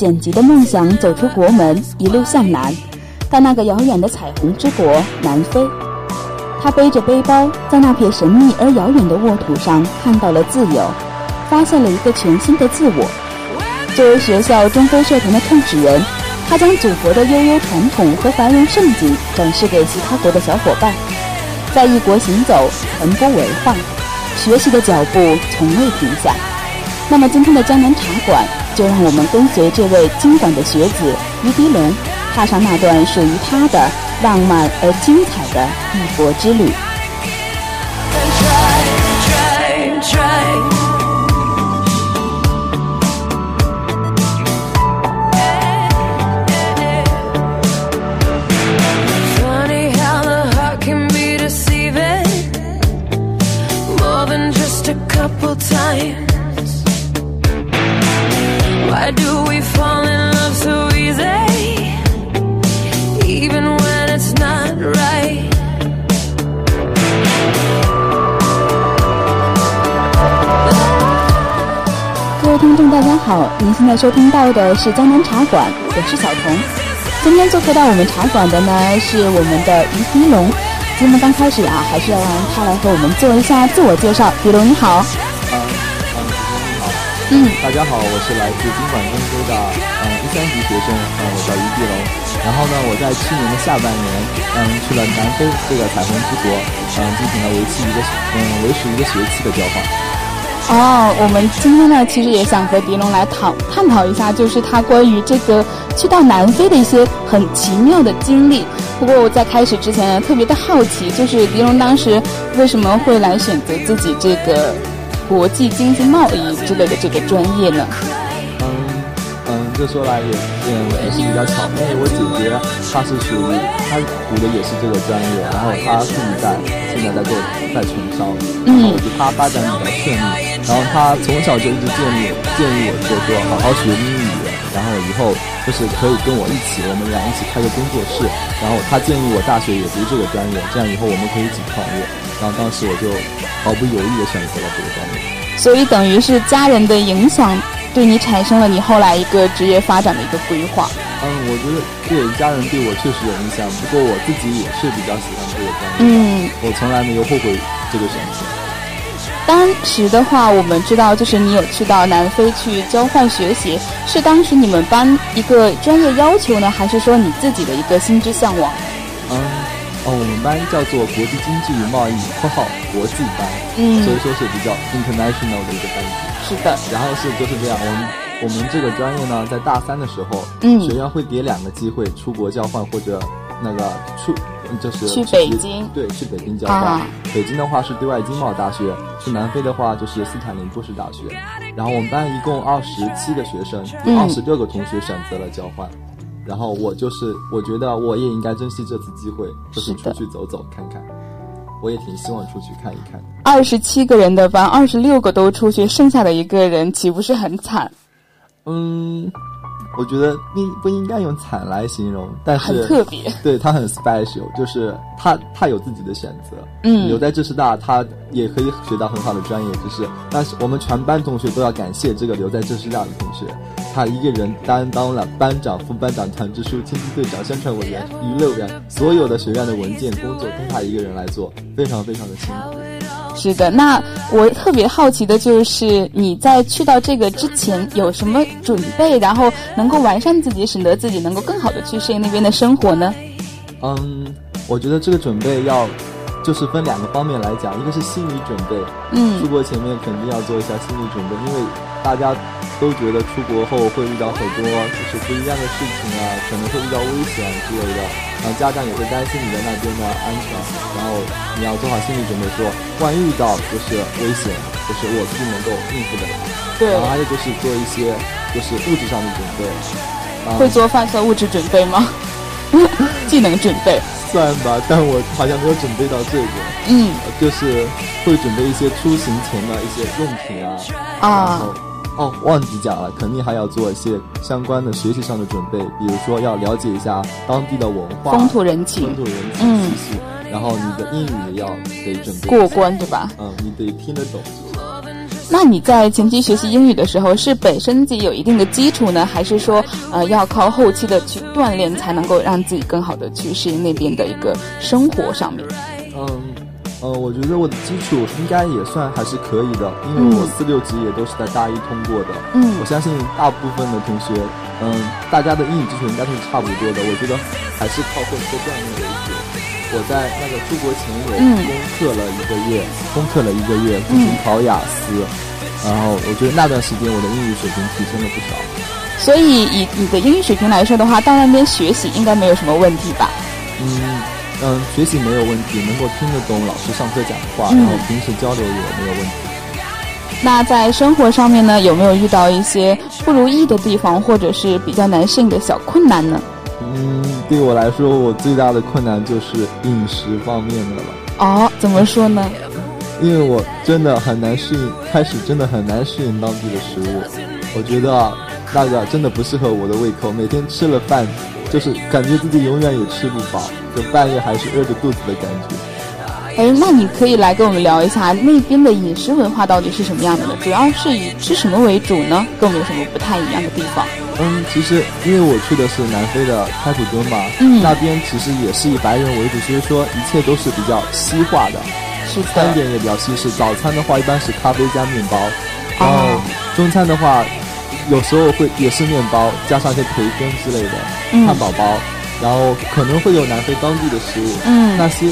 剪辑的梦想走出国门，一路向南，到那个遥远的彩虹之国南非。他背着背包，在那片神秘而遥远的沃土上看到了自由，发现了一个全新的自我。作为学校中非社团的创始人，他将祖国的悠悠传统和繁荣盛景展示给其他国的小伙伴，在异国行走，传播文化，学习的脚步从未停下。那么今天的江南茶馆，就让我们跟随这位经管的学子于迪龙，踏上那段属于他的浪漫而精彩的异国之旅。大家好，您现在收听到的是江南茶馆，我是小彤。今天做客到我们茶馆的呢是我们的于迪龙。节目刚开始啊，还是要让他来和我们做一下自我介绍。迪龙你好。嗯大家好，我是来自经管公司的嗯一三级学生，嗯，我叫于碧龙。然后呢，我在去年的下半年，嗯，去了南非这个彩虹之国，嗯，进行了为期一个嗯为时一个学期的交换。哦，我们今天呢，其实也想和狄龙来讨探讨一下，就是他关于这个去到南非的一些很奇妙的经历。不过我在开始之前呢，特别的好奇，就是狄龙当时为什么会来选择自己这个国际经济贸易之类的这个专业呢？嗯嗯，这说来也也也是比较巧，因为我姐姐她是属于她读的也是这个专业，然后她自己在现在在做在从商，然后我觉得她发展比较顺利。然后她从小就一直建议建议我，就说好好学英语，然后以后就是可以跟我一起，我们俩一起开个工作室。然后他建议我大学也读这个专业，这样以后我们可以一起创业。然后当时我就毫不犹豫地选择了这个专业。所以等于是家人的影响对你产生了你后来一个职业发展的一个规划。嗯，我觉得对家人对我确实有影响，不过我自己也是比较喜欢这个专业。嗯，我从来没有后悔这个选择。当时的话，我们知道，就是你有去到南非去交换学习，是当时你们班一个专业要求呢，还是说你自己的一个心之向往？嗯，哦，我们班叫做国际经济与贸易（括号国际班），嗯，所以说是比较 international 的一个班级。是的，然后是就是这样，我们我们这个专业呢，在大三的时候，嗯，学院会给两个机会出国交换或者那个出。就是去北京，对，去北京交换。北京的话是对外经贸大学，去南非的话就是斯坦林布什大学。然后我们班一共二十七个学生，有二十六个同学选择了交换。然后我就是，我觉得我也应该珍惜这次机会，就是出去走走看看。我也挺希望出去看一看。二十七个人的班，二十六个都出去，剩下的一个人岂不是很惨？嗯。我觉得不不应该用惨来形容，但是很特别，对他很 special，就是他他有自己的选择，嗯，留在浙师大，他也可以学到很好的专业知识。但是我们全班同学都要感谢这个留在浙师大的同学，他一个人担当了班长、副班长、团支书、青级队长、宣传委员、娱乐委员，所有的学院的文件工作都他一个人来做，非常非常的辛苦。是的，那我特别好奇的就是你在去到这个之前有什么准备，然后能够完善自己，使得自己能够更好的去适应那边的生活呢？嗯，我觉得这个准备要就是分两个方面来讲，一个是心理准备，嗯，出国前面肯定要做一下心理准备，因为大家都觉得出国后会遇到很多就是不一样的事情啊，可能会遇到危险之类的。然后家长也会担心你在那边的安全，然后你要做好心理准备，说万一遇到就是危险，就是我自己能够应付的。对。然后还有就是做一些就是物质上的准备。会做饭算物质准备吗？技能准备。算吧，但我好像没有准备到这个。嗯。就是会准备一些出行前的一些用品啊。啊。哦，忘记讲了，肯定还要做一些相关的学习上的准备，比如说要了解一下当地的文化、风土人情、风土人情习俗，然后你的英语也要得准备过关，对吧？嗯，你得听得懂。那你在前期学习英语的时候，是本身自己有一定的基础呢，还是说呃要靠后期的去锻炼，才能够让自己更好的去适应那边的一个生活上面？嗯。呃，我觉得我的基础应该也算还是可以的，因为我四六级也都是在大一通过的。嗯，我相信大部分的同学，嗯，大家的英语基础应该都是差不多的。我觉得还是靠后期锻炼为主。我在那个出国前有攻克了一个月，攻克了一个月，进行考雅思，然后我觉得那段时间我的英语水平提升了不少。所以以你的英语水平来说的话，到那边学习应该没有什么问题吧？嗯。嗯，学习没有问题，能够听得懂老师上课讲的话，然后平时交流也没有问题。那在生活上面呢，有没有遇到一些不如意的地方，或者是比较难适应的小困难呢？嗯，对我来说，我最大的困难就是饮食方面的了。哦，怎么说呢？因为我真的很难适应，开始真的很难适应当地的食物。我觉得那个真的不适合我的胃口，每天吃了饭。就是感觉自己永远也吃不饱，就半夜还是饿着肚子的感觉。哎，那你可以来跟我们聊一下那边的饮食文化到底是什么样的呢？主要是以吃什么为主呢？跟我们有什么不太一样的地方？嗯，其实因为我去的是南非的开普敦嘛，嗯，那边其实也是以白人为主，所以说一切都是比较西化的，是餐点也比较西式。早餐的话一般是咖啡加面包，然后中餐的话。有时候会也是面包，加上一些培根之类的汉堡包，然后可能会有南非当地的食物，那些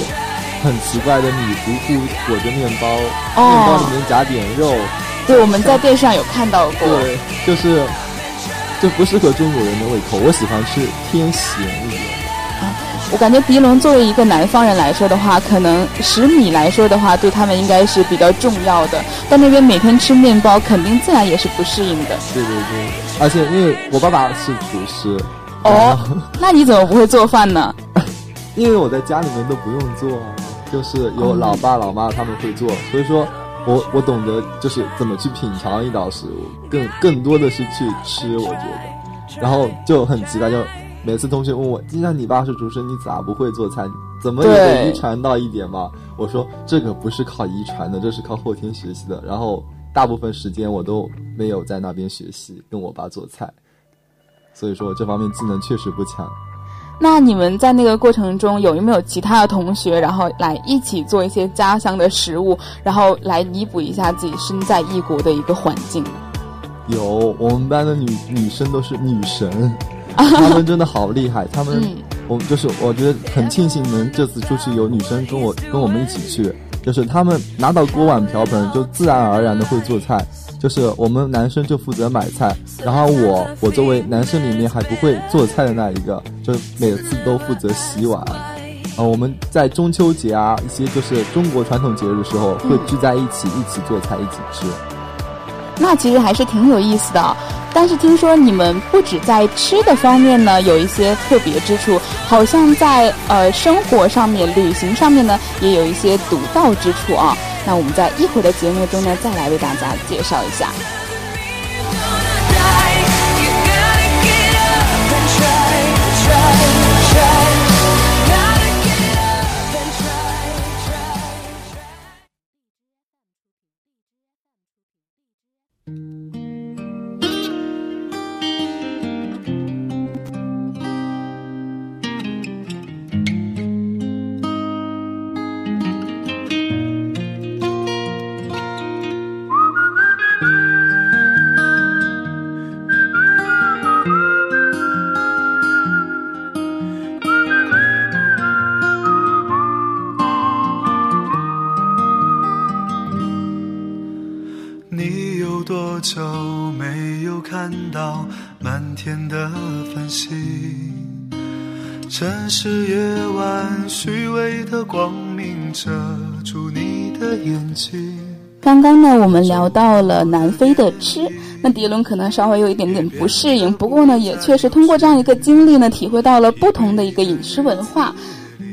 很奇怪的米糊糊裹着面包，面包里面夹点肉。对，我们在电视上有看到过。对，就是就不适合中国人的胃口。我喜欢吃偏咸一点。我感觉迪龙作为一个南方人来说的话，可能食米来说的话，对他们应该是比较重要的。但那边每天吃面包，肯定自然也是不适应的。对对对，而且因为我爸爸是厨师。哦，那你怎么不会做饭呢？因为我在家里面都不用做，就是有老爸老妈他们会做，所以说我我懂得就是怎么去品尝一道食物，更更多的是去吃，我觉得，然后就很奇怪就。每次同学问我，既然你爸是厨师，你咋不会做菜？怎么也得遗传到一点嘛？我说这个不是靠遗传的，这是靠后天学习的。然后大部分时间我都没有在那边学习，跟我爸做菜，所以说这方面技能确实不强。那你们在那个过程中有没有其他的同学，然后来一起做一些家乡的食物，然后来弥补一下自己身在异国的一个环境？有，我们班的女女生都是女神。他们真的好厉害，他们，我就是我觉得很庆幸能这次出去有女生跟我跟我们一起去，就是他们拿到锅碗瓢盆就自然而然的会做菜，就是我们男生就负责买菜，然后我我作为男生里面还不会做菜的那一个，就每次都负责洗碗，啊，我们在中秋节啊一些就是中国传统节日的时候会聚在一起一起做菜一起吃。那其实还是挺有意思的，但是听说你们不止在吃的方面呢有一些特别之处，好像在呃生活上面、旅行上面呢也有一些独到之处啊。那我们在一会儿的节目中呢再来为大家介绍一下。刚刚呢，我们聊到了南非的吃，那迪伦可能稍微有一点点不适应，不过呢，也确实通过这样一个经历呢，体会到了不同的一个饮食文化。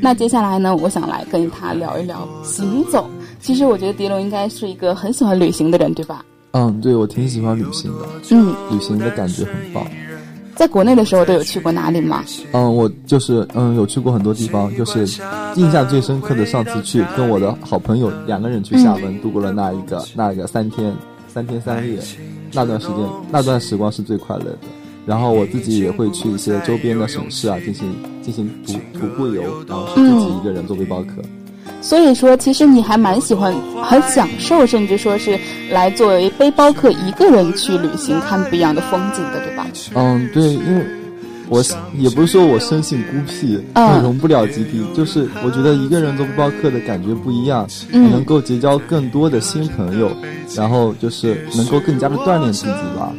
那接下来呢，我想来跟他聊一聊行走。其实我觉得迪伦应该是一个很喜欢旅行的人，对吧？嗯，对，我挺喜欢旅行的。嗯，旅行的感觉很棒。在国内的时候都有去过哪里吗？嗯，我就是嗯有去过很多地方，就是印象最深刻的上次去跟我的好朋友两个人去厦门度过了那一个那一个三天三天三夜，那段时间那段时光是最快乐的。然后我自己也会去一些周边的省市啊进行进行徒徒步游，然后是自己一个人做背包客。所以说，其实你还蛮喜欢、很享受，甚至说是来作为背包客一个人去旅行，看不一样的风景的，对吧？嗯，对，因为我也不是说我生性孤僻，融不了集体，就是我觉得一个人做背包客的感觉不一样，能够结交更多的新朋友，然后就是能够更加的锻炼自己吧。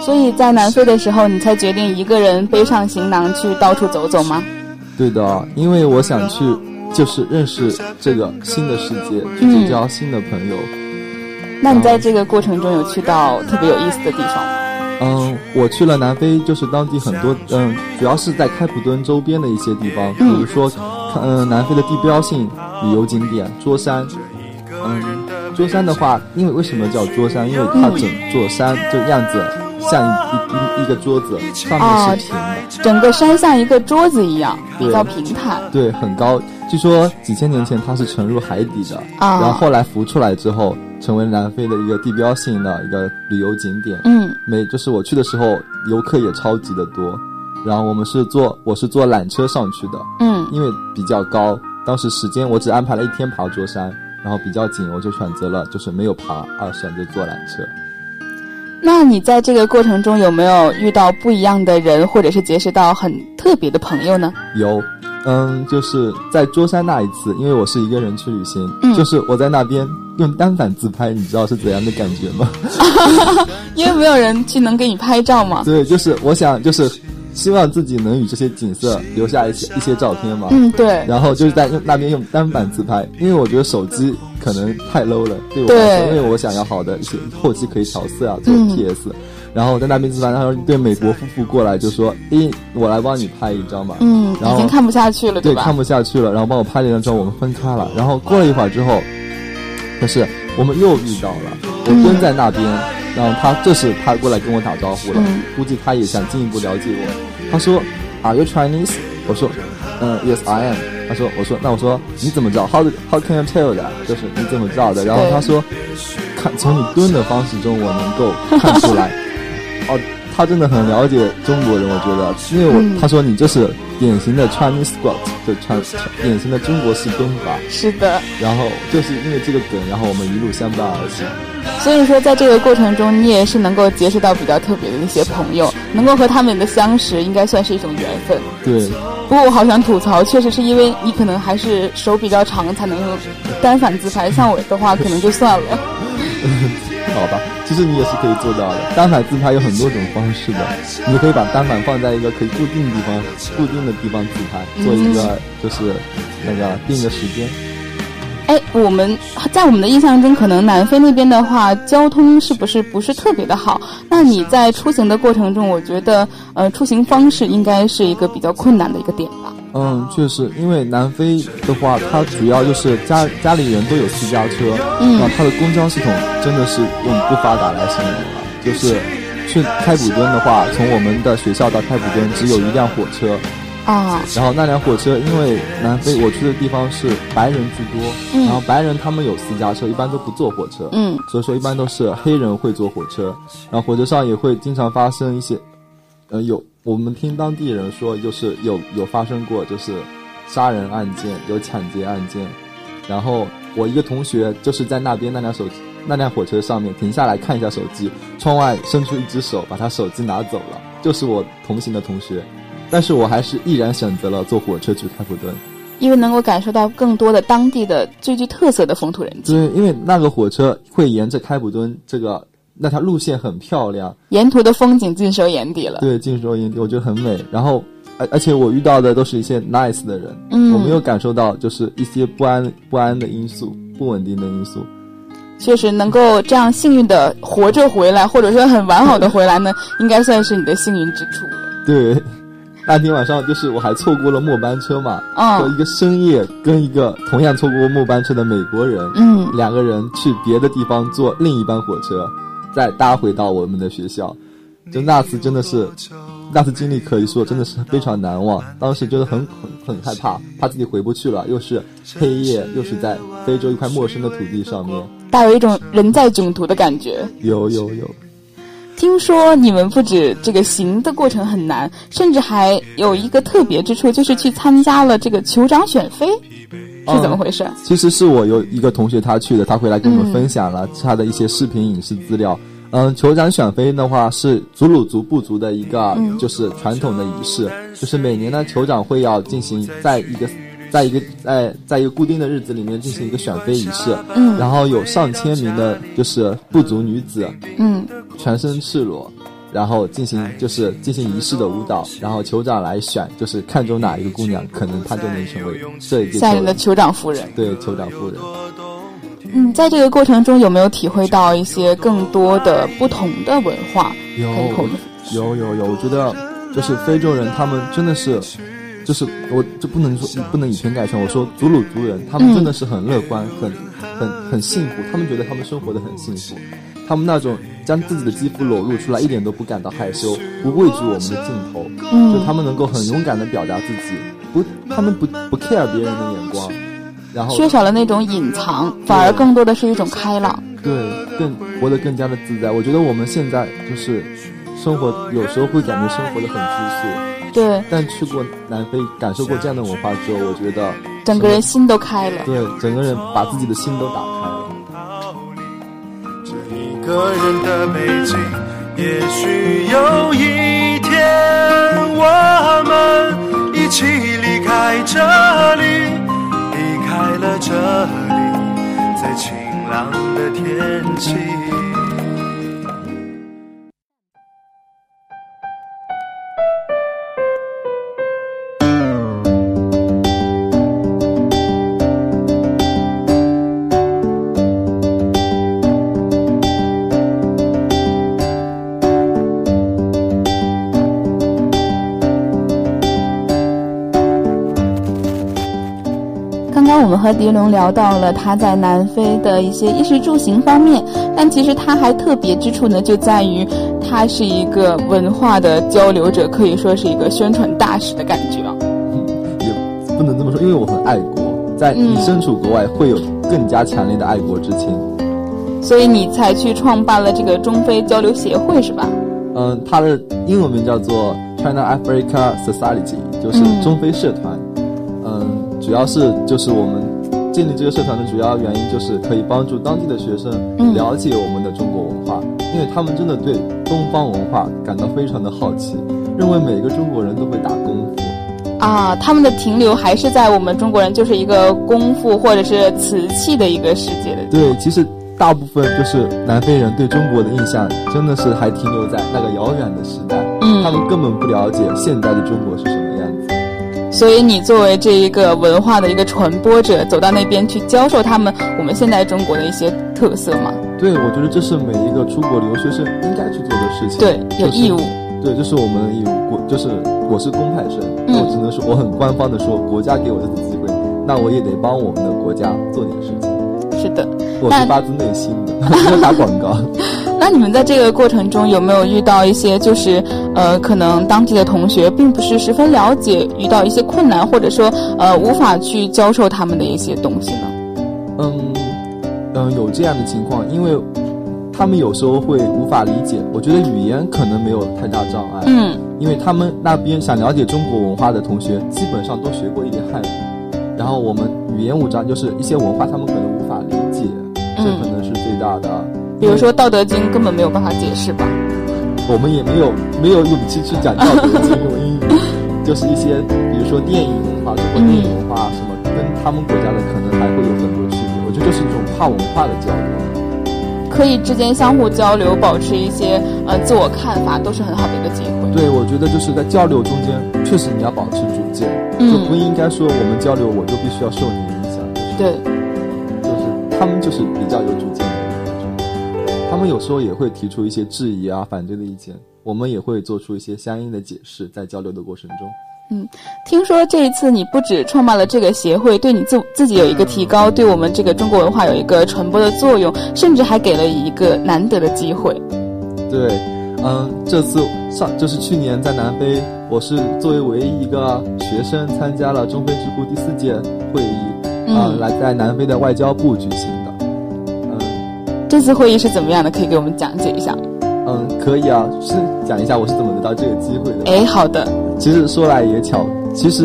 所以在南非的时候，你才决定一个人背上行囊去到处走走吗？对的，因为我想去。就是认识这个新的世界，去结交新的朋友。那你在这个过程中有去到特别有意思的地方吗？嗯，我去了南非，就是当地很多，嗯，主要是在开普敦周边的一些地方，比如说，嗯，南非的地标性旅游景点桌山。嗯，桌山的话，因为为什么叫桌山？因为它整座山这样子。像一一一个桌子，上面是平的，整个山像一个桌子一样，比较平坦。对，很高。据说几千年前它是沉入海底的，然后后来浮出来之后，成为南非的一个地标性的一个旅游景点。嗯，每就是我去的时候，游客也超级的多。然后我们是坐，我是坐缆车上去的。嗯，因为比较高，当时时间我只安排了一天爬桌山，然后比较紧，我就选择了就是没有爬，而选择坐缆车。那你在这个过程中有没有遇到不一样的人，或者是结识到很特别的朋友呢？有，嗯，就是在桌山那一次，因为我是一个人去旅行，就是我在那边用单反自拍，你知道是怎样的感觉吗？因为没有人去能给你拍照嘛？对，就是我想就是。希望自己能与这些景色留下一些一些照片嘛。嗯，对。然后就是在用那边用单反自拍，因为我觉得手机可能太 low 了，对我来说，因为我想要好的一些后期可以调色啊，做 PS。然后在那边自拍，然后对美国夫妇过来就说：“诶，我来帮你拍一张吧。”嗯，已经看不下去了，对吧？看不下去了，然后帮我拍了一张之后，我们分开了。然后过了一会儿之后，可是我们又遇到了，我蹲在那边。然后他这时他过来跟我打招呼了，估计他也想进一步了解我。他说，Are you Chinese？我说，嗯，Yes I am。他说，我说，那我说你怎么知道？How How can you tell 的？就是你怎么知道的？然后他说，看从你蹲的方式中，我能够看出来。哦，他真的很了解中国人，我觉得，因为我他说你这是典型的 Chinese squat，就穿典型的中国式蹲法。是的。然后就是因为这个梗，然后我们一路相伴而行。所以说，在这个过程中，你也是能够结识到比较特别的一些朋友，能够和他们的相识，应该算是一种缘分。对。不过我好想吐槽，确实是因为你可能还是手比较长，才能单反自拍。像我的话，可能就算了。好吧，其实你也是可以做到的。单反自拍有很多种方式的，你可以把单反放在一个可以固定的地方，固定的地方自拍，做一个就是那个定个时间。哎，我们在我们的印象中，可能南非那边的话，交通是不是不是特别的好？那你在出行的过程中，我觉得，呃，出行方式应该是一个比较困难的一个点吧？嗯，确实，因为南非的话，它主要就是家家里人都有私家车，嗯，然后它的公交系统真的是用不发达来形容了。就是去开普敦的话，从我们的学校到开普敦只有一辆火车。啊，然后那辆火车，因为南非我去的地方是白人居多，然后白人他们有私家车，一般都不坐火车，嗯，所以说一般都是黑人会坐火车，然后火车上也会经常发生一些，呃，有我们听当地人说，就是有有发生过就是杀人案件，有抢劫案件，然后我一个同学就是在那边那辆手那辆火车上面停下来看一下手机，窗外伸出一只手把他手机拿走了，就是我同行的同学。但是我还是毅然选择了坐火车去开普敦，因为能够感受到更多的当地的最具特色的风土人情。对，因为那个火车会沿着开普敦这个那条路线很漂亮，沿途的风景尽收眼底了。对，尽收眼底，我觉得很美。然后，而而且我遇到的都是一些 nice 的人，嗯我没有感受到就是一些不安不安的因素、不稳定的因素。确实能够这样幸运的活着回来，或者说很完好的回来呢，应该算是你的幸运之处了。对，那天晚上就是我还错过了末班车嘛，嗯就一个深夜跟一个同样错过末班车的美国人，嗯两个人去别的地方坐另一班火车，再搭回到我们的学校。就那次真的是，那次经历可以说真的是非常难忘。当时觉得很很很害怕，怕自己回不去了，又是黑夜，又是在非洲一块陌生的土地上面。带有一种人在囧途的感觉。有有有，听说你们不止这个行的过程很难，甚至还有一个特别之处，就是去参加了这个酋长选妃，是怎么回事？其实是我有一个同学他去的，他回来跟我们分享了他的一些视频影视资料。嗯，酋长选妃的话是祖鲁族部族的一个就是传统的仪式，就是每年呢酋长会要进行在一个在一个在在一个固定的日子里面进行一个选妃仪式，嗯然后有上千名的就是部族女子嗯全身赤裸，然后进行就是进行仪式的舞蹈，然后酋长来选，就是看中哪一个姑娘，可能她就能成为这一届下酋长。任的酋长夫人。对，酋长夫人。嗯，在这个过程中有没有体会到一些更多的不同的文化？有有有有，我觉得就是非洲人，他们真的是，就是我就不能说不能以偏概全。我说祖鲁族人，他们真的是很乐观，很很很幸福，他们觉得他们生活的很幸福，他们那种将自己的肌肤裸露出来，一点都不感到害羞，不畏惧我们的镜头，就嗯他们能够很勇敢的表达自己，不，他们不不 care 别人的眼光，然后缺少了那种隐藏，反而更多的是一种开朗。对，更活得更加的自在。我觉得我们现在就是生活，有时候会感觉生活的很拘束，对，但去过南非，感受过这样的文化之后，我觉得整个人心都开了。对整个人把自己的心都打开个人的北京，也许有一天我们一起离开这里，离开了这里，在晴朗的天气。我们和狄龙聊到了他在南非的一些衣食住行方面，但其实他还特别之处呢，就在于他是一个文化的交流者，可以说是一个宣传大使的感觉啊。也不能这么说，因为我很爱国，在嗯你身处国外会有更加强烈的爱国之情。所以你才去创办了这个中非交流协会，是吧？嗯，它的英文名叫做 China Africa Society，就是嗯中非社团。嗯，主要是就是我们建立这个社团的主要原因就是可以帮助当地的学生嗯了解我们的中国文化，因为他们真的对东方文化感到非常的好奇，认为每个中国人都会打功夫。啊，他们的停留还是在我们中国人就是一个功夫或者是瓷器的一个世界的。对，其实大部分就是南非人对中国的印象真的是还停留在那个遥远的时代，嗯他们根本不了解现代的中国是什么。所以你作为这一个文化的一个传播者，走到那边去教授他们我们现在中国的一些特色嘛？对，我觉得这是每一个出国留学生应该去做的事情。对，有义务。对，这是我们的义务。国就是我是公派生，嗯我只能说我很官方的说，国家给我这次机会，那我也得帮我们的国家做点事情。是的。我是发自内心的，没有打广告。那你们在这个过程中有没有遇到一些就是呃，可能当地的同学并不是十分了解，遇到一些困难，或者说呃无法去教授他们的一些东西呢？嗯嗯，有这样的情况，因为他们有时候会无法理解。我觉得语言可能没有太大障碍，嗯因为他们那边想了解中国文化的同学，基本上都学过一点汉语。然后我们语言无障，就是一些文化他们可能无法理解，这嗯可能是最大的。比如说《道德经》根本没有办法解释吧？我们也没有没有勇气去讲道德经用英语，就是一些比如说电影文化、中国电影文化什么，跟他们国家的可能还会有很多区别。我觉得就是一种跨文化的交流。可以之间相互交流，保持一些呃自我看法，都是很好的一个机会。对，我觉得就是在交流中间，确实你要保持主见，就不应该说我们交流我就必须要受你影响。对，就是他们就是比较有主见的，他们有时候也会提出一些质疑啊、反对的意见，我们也会做出一些相应的解释，在交流的过程中。嗯，听说这一次你不止创办了这个协会，对你自自己有一个提高，对我们这个中国文化有一个传播的作用，甚至还给了一个难得的机会。对，嗯，这次上就是去年在南非，我是作为唯一一个学生参加了中非智库第四届会议，啊，来在南非的外交部举行这次会议是怎么样的？可以给我们讲解一下。嗯，可以啊，是讲一下我是怎么得到这个机会的。哎，好的。其实说来也巧，其实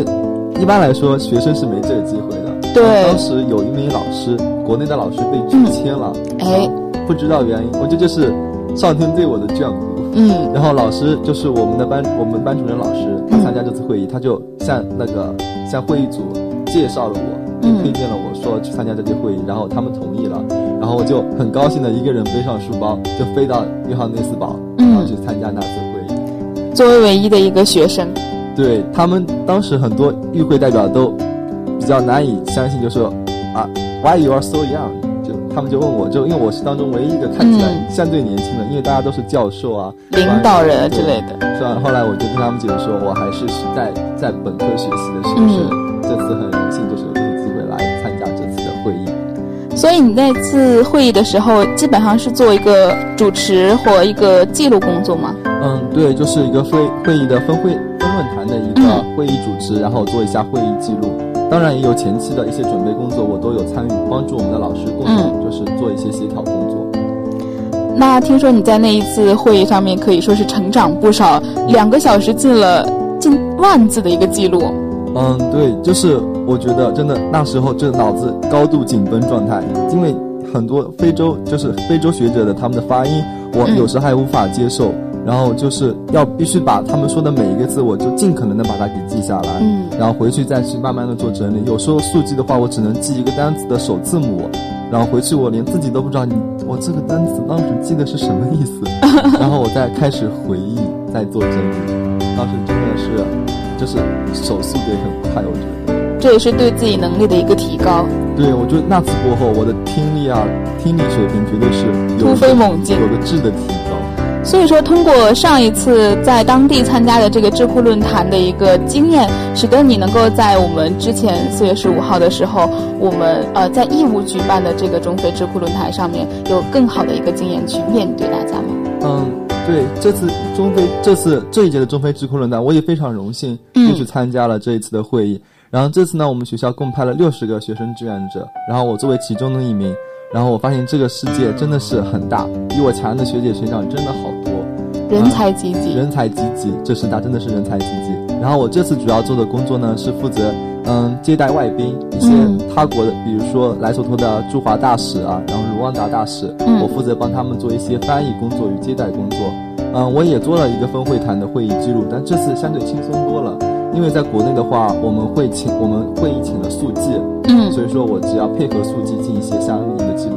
一般来说学生是没这个机会的。对。当时有一名老师，国内的老师被拒签了。哎。不知道原因，我觉得这是上天对我的眷顾。嗯。然后老师就是我们的班，我们班主任老师，他参加这次会议，他就向那个向会议组介绍了我，也推荐了我说去参加这届会议，然后他们同意了。然后我就很高兴的一个人背上书包，就飞到约翰内斯堡，然后去参加那次会议。作为唯一的一个学生，对他们当时很多与会代表都比较难以相信，就说啊，Why you are so young？就他们就问我，就因为我是当中唯一一个看起来相对年轻的，因为大家都是教授啊、领导人之类的。是吧？后来我就跟他们解释说，我还是在在本科学习的学生，这次很荣幸就是所以你那次会议的时候，基本上是做一个主持或一个记录工作吗？嗯，对，就是一个会会议的分会分论坛的一个会议主持，然后做一下会议记录。当然也有前期的一些准备工作，我都有参与，帮助我们的老师共同就是做一些协调工作。那听说你在那一次会议上面可以说是成长不少，两个小时进了近万字的一个记录。嗯，对，就是我觉得真的那时候就脑子高度紧绷状态，因为很多非洲就是非洲学者的他们的发音，我有时还无法接受，然后就是要必须把他们说的每一个字，我就尽可能的把它给记下来，嗯，然后回去再去慢慢的做整理。有时候速记的话，我只能记一个单词的首字母，然后回去我连自己都不知道你我这个单词当时记的是什么意思，然后我再开始回忆，再做整理。当时真的是。就是手速也很快，我觉得这也是对自己能力的一个提高。对，我觉得那次过后，我的听力啊，听力水平绝对是突飞猛进，有个质的提高。所以说，通过上一次在当地参加的这个智库论坛的一个经验，使得你能够在我们之前四月十五号的时候，我们呃在义乌举办的这个中非智库论坛上面，有更好的一个经验去面对大家吗？嗯。对，这次中非这次这一届的中非智库论坛，我也非常荣幸又去参加了这一次的会议。然后这次呢，我们学校共派了六十个学生志愿者，然后我作为其中的一名。然后我发现这个世界真的是很大，比我强的学姐学长真的好多，人才济济，人才济济，这师大真的是人才济济。然后我这次主要做的工作呢，是负责嗯接待外宾，一些他国的，比如说莱索托的驻华大使啊，然后卢旺达大使，我负责帮他们做一些翻译工作与接待工作。嗯，我也做了一个分会谈的会议记录，但这次相对轻松多了，因为在国内的话，我们会请我们会议请了速记，嗯，所以说我只要配合速记进一些相应的记录。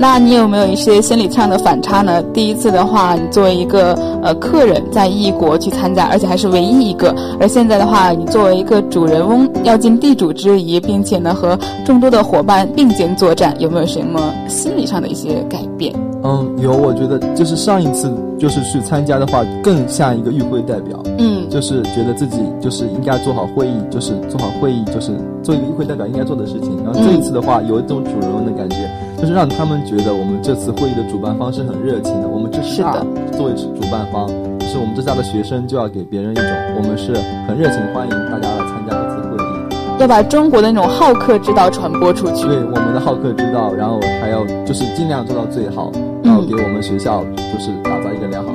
那你有没有一些心理上的反差呢？第一次的话，你作为一个呃客人在异国去参加，而且还是唯一一个；而现在的话，你作为一个主人翁要尽地主之谊，并且呢和众多的伙伴并肩作战，有没有什么心理上的一些改变？嗯，有，我觉得就是上一次就是去参加的话，更像一个与会代表，嗯，就是觉得自己就是应该做好会议，就是做好会议，就是做一个与会代表应该做的事情。然后这一次的话，有一种主人翁的感觉，就是让他们觉得我们这次会议的主办方是很热情的。我们这是的，作为主办方，就是我们这家的学生就要给别人一种我们是很热情欢迎大家来参加这次会议，要把中国的那种好客之道传播出去。对我们的好客之道，然后还要就是尽量做到最好。然后给我们学校就是打造一个良好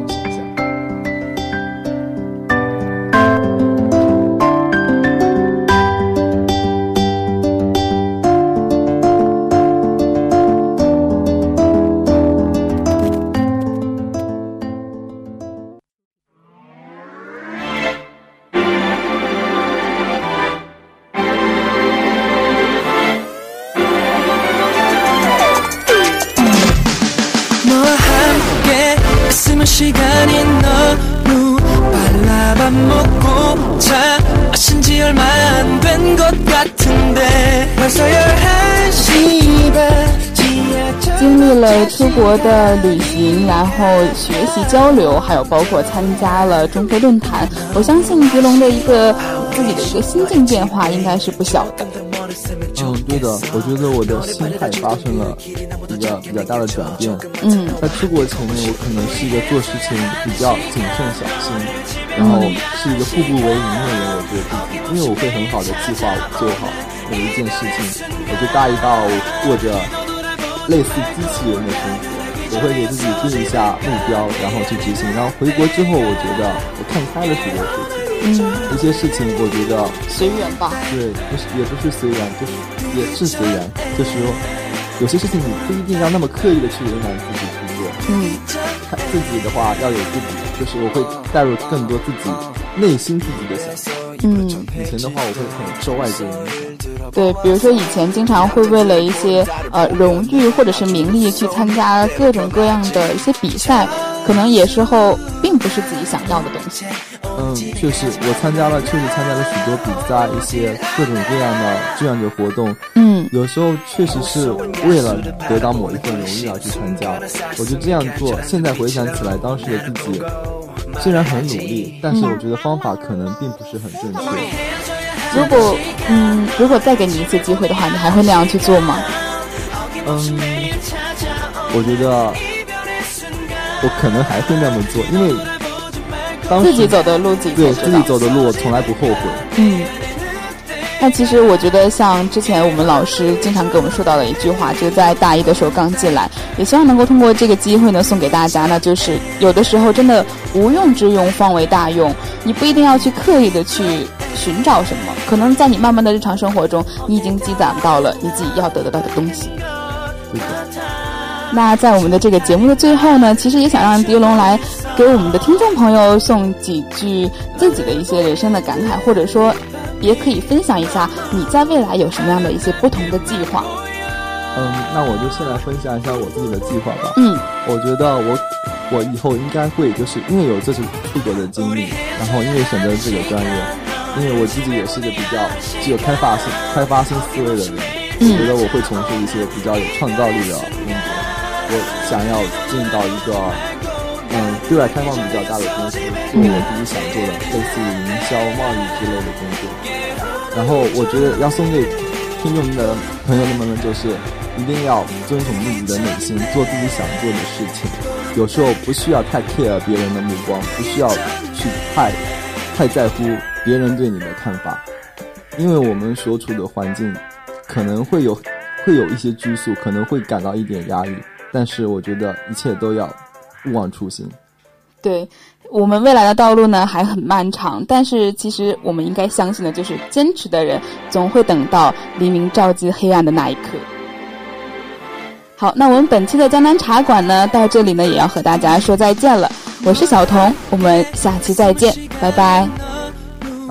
历了出国的旅行，然后学习交流，还有包括参加了中非论坛，我相信狄龙的一个自己的一个心境变化应该是不小的。嗯，对的，我觉得我的心态发生了比较比较大的转变。嗯，在出国前面，我可能是一个做事情比较谨慎小心，然后是一个步步为营的人。我觉得自己，因为我会很好的计划做好每一件事情，我就大一到过着类似机器人的生活。我会给自己定一下目标，然后去执行。然后回国之后，我觉得我看开了许多事情。嗯，一些事情我觉得随缘吧。对，不是也不是随缘，就是也是随缘。就是说，有些事情你不一定要那么刻意的去为难自己去做。嗯，看自己的话要有自己，就是我会带入更多自己内心自己的想法。嗯，以前的话我会很受外界影响。对，比如说以前经常会为了一些呃荣誉或者是名利去参加各种各样的一些比赛，可能有时候并不是自己想要的东西。嗯，确实，我参加了，确实参加了许多比赛，一些各种各样的志愿者活动。嗯，有时候确实是为了得到某一份荣誉而去参加。我就这样做，现在回想起来，当时的自己虽然很努力，但是我觉得方法可能并不是很正确。如果嗯，如果再给你一次机会的话，你还会那样去做吗？嗯，我觉得我可能还会那么做，因为。自己走的路自己对自己走的路，我从来不后悔。嗯，那其实我觉得，像之前我们老师经常跟我们说到的一句话，就在大一的时候刚进来，也希望能够通过这个机会呢，送给大家，那就是有的时候真的无用之用方为大用，你不一定要去刻意的去寻找什么，可能在你慢慢的日常生活中，你已经积攒到了你自己要得得到的东西。那在我们的这个节目的最后呢，其实也想让狄龙来给我们的听众朋友送几句自己的一些人生的感慨，或者说，也可以分享一下你在未来有什么样的一些不同的计划。嗯，那我就先来分享一下我自己的计划吧。嗯，我觉得我我以后应该会就是因为有这次出国的经历，然后因为选择这个专业，因为我自己也是一个比较具有开发性开发性思维的人，我觉得我会从事一些比较有创造力的工作。我想要进到一个嗯对外开放比较大的公司，做我自己想做的，类似于营销、贸易之类的工作。然后我觉得要送给听众们的朋友们呢，就是一定要遵从自己的内心，做自己想做的事情。有时候不需要太 care 别人的目光，不需要去太太在乎别人对你的看法，因为我们所处的环境可能会有会有一些拘束，可能会感到一点压力。但是我觉得一切都要勿忘初心。对我们未来的道路呢还很漫长，但是其实我们应该相信的就是坚持的人总会等到黎明照进黑暗的那一刻。好，那我们本期的江南茶馆呢到这里呢也要和大家说再见了。我是小童，我们下期再见，拜拜。